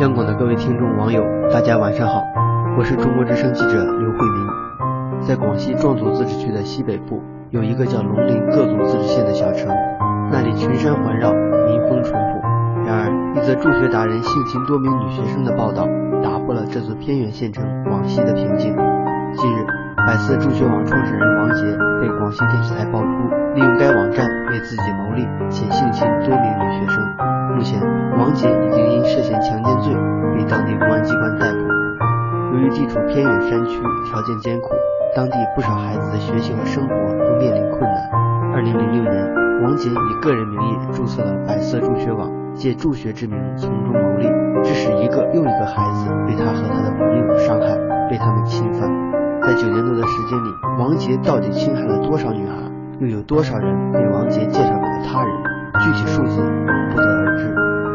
央广的各位听众、网友，大家晚上好，我是中国之声记者刘慧明。在广西壮族自治区的西北部，有一个叫龙陵各族自治县的小城，那里群山环绕，民风淳朴。然而，一则助学达人性侵多名女学生的报道，打破了这座偏远县城广西的平静。近日，百色助学网创始人王杰被广西电视台爆出利用该网站为自己谋利且性侵多名女学生。目前，王杰地处偏远山区，条件艰苦，当地不少孩子的学习和生活都面临困难。二零零六年，王杰以个人名义注册了百色助学网，借助学之名从中牟利，致使一个又一个孩子被他和他的朋友伤害，被他们侵犯。在九年多的时间里，王杰到底侵害了多少女孩？又有多少人被王杰介绍给了他人？具体数字不得而知。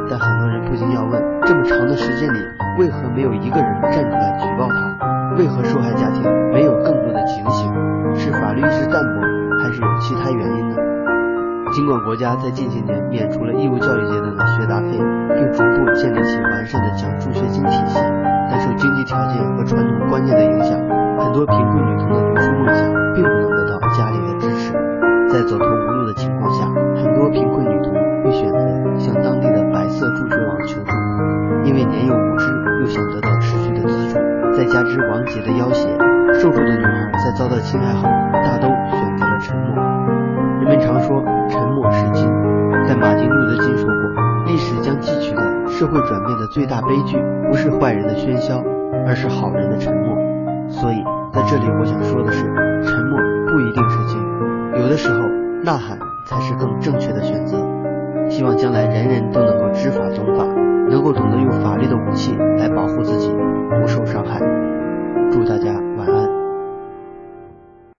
但很多人不禁要问：这么长的时间里，为何没有一个人站出来举报？为何受害家庭没有更多的警醒？是法律意识淡薄，还是有其他原因呢？尽管国家在近些年免除了义务教育阶段的学杂费，并逐步建立起完善的奖助学金体系，但受经济条件和传统观念的影响，很多贫困女童的读书梦想并不能得到家里的支持。在走投无路的情况下，很多贫困女童会选择向当地的白色助学网求助，因为年幼无知，又想得到持续的资助，再加之杰的要挟，受助的女孩在遭到侵害后，大都选择了沉默。人们常说沉默是金，但马丁路德金说过，历史将汲取的社会转变的最大悲剧，不是坏人的喧嚣，而是好人的沉默。所以在这里，我想说的是，沉默不一定是金，有的时候呐喊才是更正确的选择。希望将来人人都能够知法懂法，能够懂得用法律的武器来保护自己。不受伤害